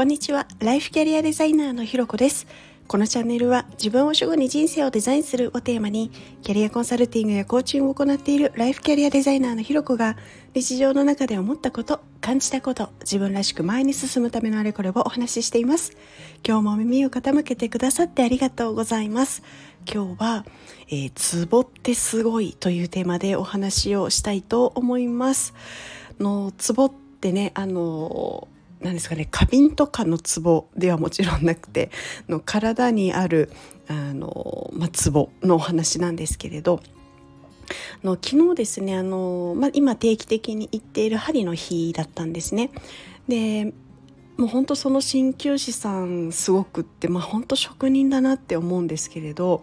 こんにちは。ライフキャリアデザイナーのひろこです。このチャンネルは自分を主語に人生をデザインするをテーマにキャリアコンサルティングやコーチングを行っているライフキャリアデザイナーのひろこが日常の中で思ったこと感じたこと自分らしく前に進むためのあれこれをお話ししています。今日も耳を傾けてくださってありがとうございます。今日は、えー、ツボってすごいというテーマでお話をしたいと思います。のツボってねあの何ですかね花瓶とかのツボではもちろんなくての体にあるあの、ま、ツボのお話なんですけれどの昨日ですねあの、まあ、今定期的に行っている針の日だったんですね。でもう本当その鍼灸師さんすごくって、まあ、本当職人だなって思うんですけれど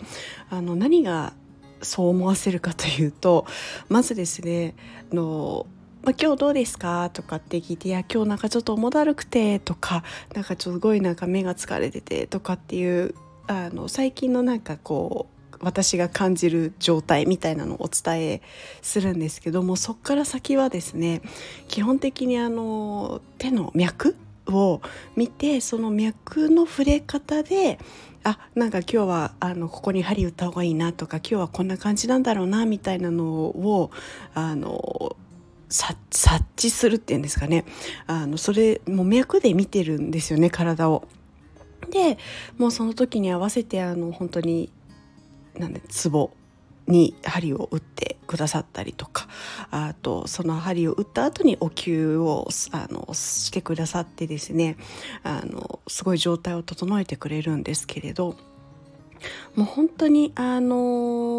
あの何がそう思わせるかというとまずですねのまあ、今日どうですか?」とかって聞いて「いや今日なんかちょっと重だるくて」とか「なんかちょっとすごいなんか目が疲れてて」とかっていうあの最近のなんかこう私が感じる状態みたいなのをお伝えするんですけどもそっから先はですね基本的にあの手の脈を見てその脈の触れ方であなんか今日はあのここに針打った方がいいなとか今日はこんな感じなんだろうなみたいなのをあの察知するっていうんですかねあのそれもう脈で見てるんですよね体を。でもうその時に合わせてあの本当になんでツボに針を打ってくださったりとかあとその針を打った後にお灸をあのしてくださってですねあのすごい状態を整えてくれるんですけれどもう本当にあの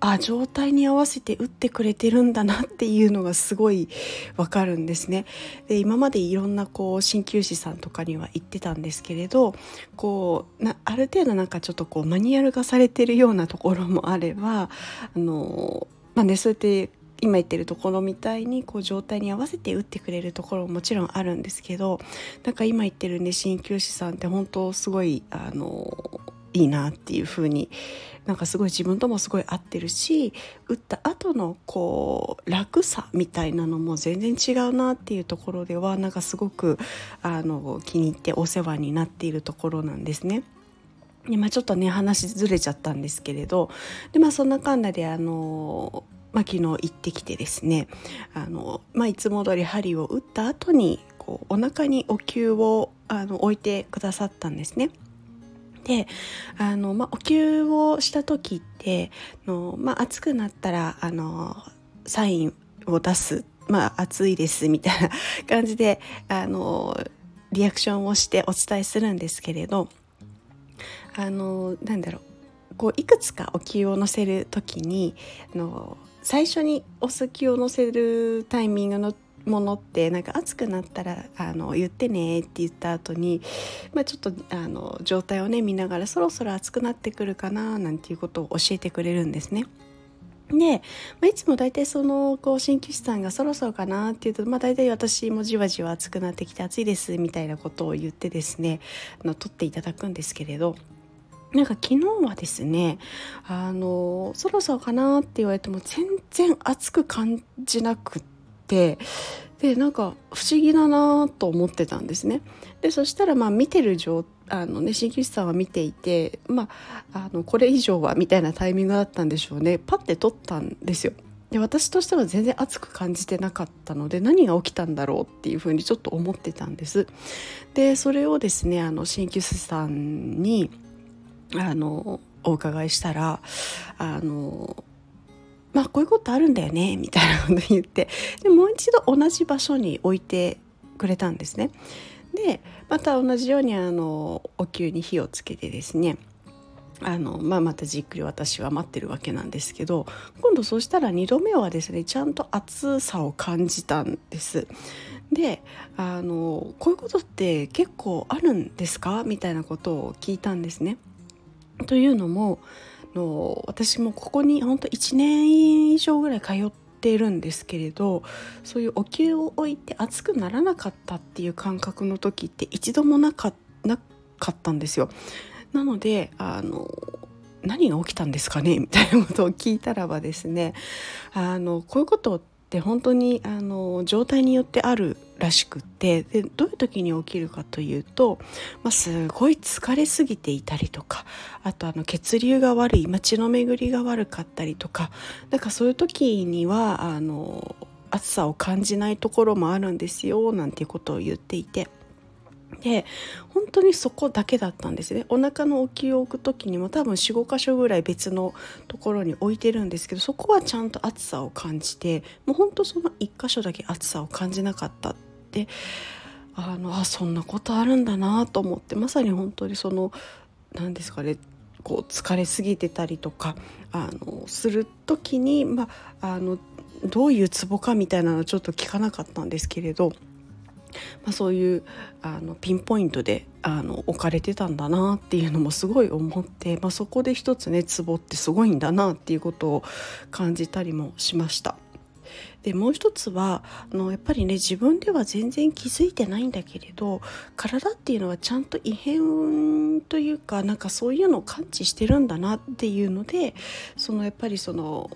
あ状態に合わせて打ってくれてるんだなっていうのがすごいわかるんですね。で今までいろんなこう鍼灸師さんとかには言ってたんですけれどこうなある程度なんかちょっとこうマニュアル化されてるようなところもあればあの、まあね、そうやって今言ってるところみたいにこう状態に合わせて打ってくれるところももちろんあるんですけどなんか今言ってるね鍼灸師さんって本当すごいあのいいなっていう風になんかすごい自分ともすごい合ってるし打った後のこう楽さみたいなのも全然違うなっていうところではなんかすごくあの気に入ってお世話になっているところなんですね。でまあ、ちょっとね話ずれちゃったんですけれどで、まあ、そんなかんなであのまあ、昨日行ってきてですねあの、まあ、いつも通り針を打った後にこうお腹にお灸をあの置いてくださったんですね。であの、まあ、お灸をした時っての、まあ、暑くなったらあのサインを出す、まあ、暑いですみたいな感じであのリアクションをしてお伝えするんですけれどあのなんだろうこういくつかお灸を乗せる時にあの最初にお酢気を乗せるタイミングのものってなんか暑くなったらあの言ってねって言った後に、まあ、ちょっとあの状態をね見ながらそろそろ暑くなってくるかななんていうことを教えてくれるんですね。で、まあ、いつも大体そのこう鍼灸師さんがそろそろかなっていうと、まあ、大体私もじわじわ暑くなってきて暑いですみたいなことを言ってですねあの取っていただくんですけれどなんか昨日はですねあのそろそろかなって言われても全然暑く感じなくてでなんか不思議だなと思ってたんですね。でそしたらまあ見てる状あのね鍼灸師さんは見ていてまああのこれ以上はみたいなタイミングだったんでしょうねパッて取ったんですよ。で私としては全然熱く感じてなかったので何が起きたんだろうっていうふうにちょっと思ってたんです。でそれをですねあの鍼灸師さんにあのお伺いしたらあのまあこういうことあるんだよねみたいなこと言ってでもう一度同じ場所に置いてくれたんですね。でまた同じようにあのお灸に火をつけてですねあの、まあ、またじっくり私は待ってるわけなんですけど今度そうしたら2度目はですねちゃんと暑さを感じたんです。であのこういうことって結構あるんですか？みたいなことを聞いたんですね。というのもの私もここに本当1年以上ぐらい通っているんですけれどそういうお灸を置いて熱くならなかったっていう感覚の時って一度もなかなかったんですよ。なのであの何が起きたんですかね？みたいなことを聞いたらばですねあのこういうことっって本当にあの状態によってあるらしくってでどういう時に起きるかというと、まあ、すごい疲れすぎていたりとかあとあの血流が悪い、街、の巡りが悪かったりとかなんかそういう時にはあの暑さを感じないところもあるんですよなんていうことを言っていて。で本当にそこだけだったんですねお腹の置きを置く時にも多分45箇所ぐらい別のところに置いてるんですけどそこはちゃんと暑さを感じてもう本当その1箇所だけ暑さを感じなかったってあのあそんなことあるんだなと思ってまさに本当にその何ですかねこう疲れすぎてたりとかあのする時に、まあ、あのどういうツボかみたいなのはちょっと聞かなかったんですけれど。まあ、そういうあのピンポイントであの置かれてたんだなっていうのもすごい思って、まあ、そこで一つねツボってすごいんだなっていうことを感じたりもしました。でもう一つはあのやっぱりね自分では全然気づいてないんだけれど体っていうのはちゃんと異変というかなんかそういうのを感知してるんだなっていうのでそのやっぱりその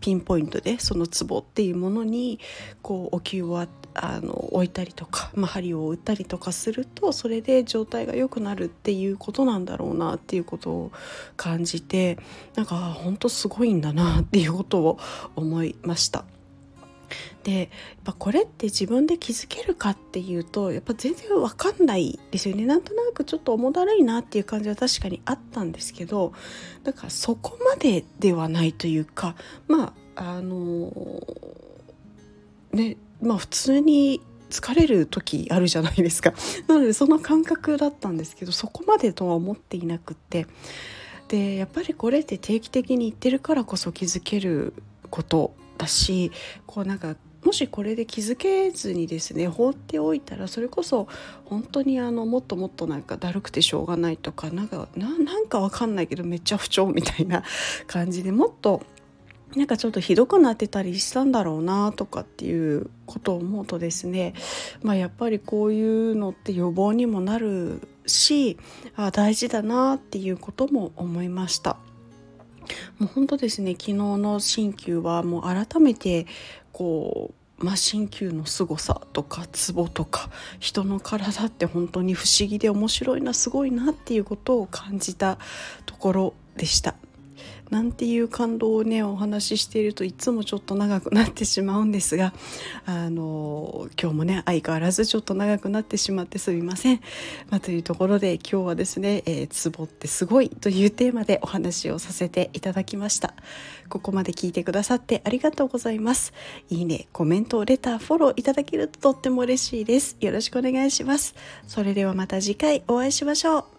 ピンポイントでそのツボっていうものにこうお灸をあの置いたりとか、まあ、針を打ったりとかするとそれで状態が良くなるっていうことなんだろうなっていうことを感じてなんか本当すごいんだなっていうことを思いました。でやっぱこれって自分で気づけるかっていうとやっぱ全然わかんないですよねなんとなくちょっと重だるいなっていう感じは確かにあったんですけどだからそこまでではないというかまああのねまあ普通に疲れる時あるじゃないですか。なのでその感覚だったんですけどそこまでとは思っていなくって。でやっぱりこれって定期的に言ってるからこそ気づけることだしこうなんかもしこれで気づけずにですね放っておいたらそれこそ本当にあのもっともっとなんかだるくてしょうがないとかなんかなんかわかんないけどめっちゃ不調みたいな感じでもっとなんかちょっとひどくなってたりしたんだろうなとかっていうことを思うとですね、まあ、やっぱりこういうのって予防にもなるしあ大事だなっていうことも思いました。もう本当ですね昨日の鍼灸はもう改めてこうまあ、鍼灸の凄さとかツボとか人の体って本当に不思議で面白いなすごいなっていうことを感じたところでした。なんていう感動をねお話ししているといつもちょっと長くなってしまうんですがあの今日もね相変わらずちょっと長くなってしまってすみません。まあ、というところで今日はですね「えー、ツボってすごい」というテーマでお話をさせていただきました。ここまで聞いてくださってありがとうございます。いいね、コメント、レター、フォローいただけるととっても嬉しいです。よろしくお願いします。それではまた次回お会いしましょう。